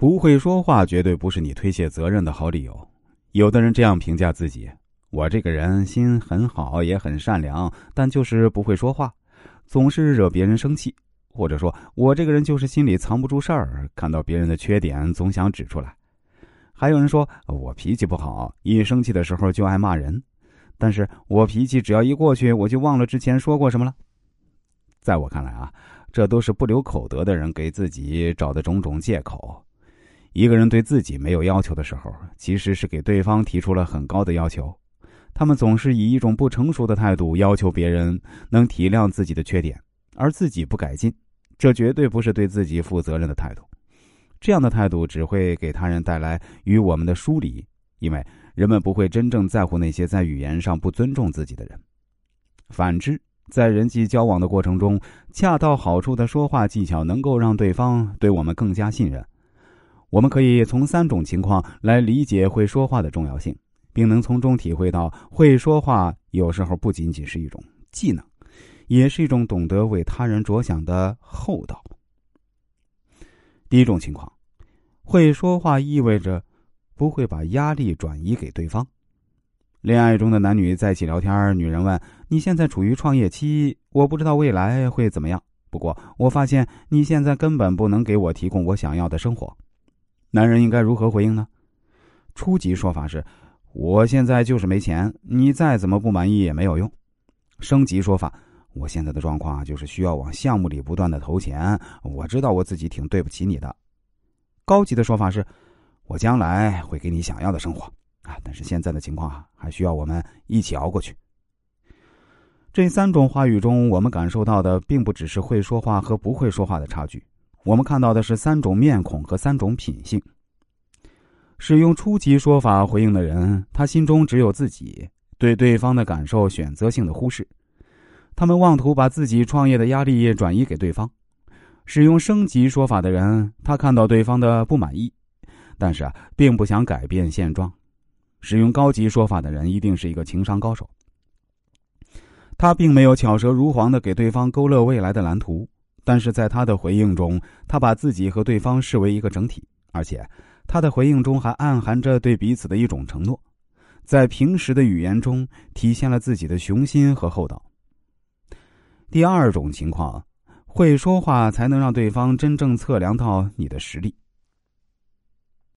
不会说话绝对不是你推卸责任的好理由。有的人这样评价自己：“我这个人心很好，也很善良，但就是不会说话，总是惹别人生气。”或者说我这个人就是心里藏不住事儿，看到别人的缺点总想指出来。还有人说我脾气不好，一生气的时候就爱骂人，但是我脾气只要一过去，我就忘了之前说过什么了。在我看来啊，这都是不留口德的人给自己找的种种借口。一个人对自己没有要求的时候，其实是给对方提出了很高的要求。他们总是以一种不成熟的态度要求别人能体谅自己的缺点，而自己不改进，这绝对不是对自己负责任的态度。这样的态度只会给他人带来与我们的疏离，因为人们不会真正在乎那些在语言上不尊重自己的人。反之，在人际交往的过程中，恰到好处的说话技巧能够让对方对我们更加信任。我们可以从三种情况来理解会说话的重要性，并能从中体会到会说话有时候不仅仅是一种技能，也是一种懂得为他人着想的厚道。第一种情况，会说话意味着不会把压力转移给对方。恋爱中的男女在一起聊天，女人问：“你现在处于创业期，我不知道未来会怎么样。不过我发现你现在根本不能给我提供我想要的生活。”男人应该如何回应呢？初级说法是：“我现在就是没钱，你再怎么不满意也没有用。”升级说法：“我现在的状况就是需要往项目里不断的投钱，我知道我自己挺对不起你的。”高级的说法是：“我将来会给你想要的生活啊，但是现在的情况还需要我们一起熬过去。”这三种话语中，我们感受到的并不只是会说话和不会说话的差距。我们看到的是三种面孔和三种品性。使用初级说法回应的人，他心中只有自己，对对方的感受选择性的忽视。他们妄图把自己创业的压力转移给对方。使用升级说法的人，他看到对方的不满意，但是啊，并不想改变现状。使用高级说法的人，一定是一个情商高手。他并没有巧舌如簧的给对方勾勒未来的蓝图。但是在他的回应中，他把自己和对方视为一个整体，而且他的回应中还暗含着对彼此的一种承诺，在平时的语言中体现了自己的雄心和厚道。第二种情况，会说话才能让对方真正测量到你的实力。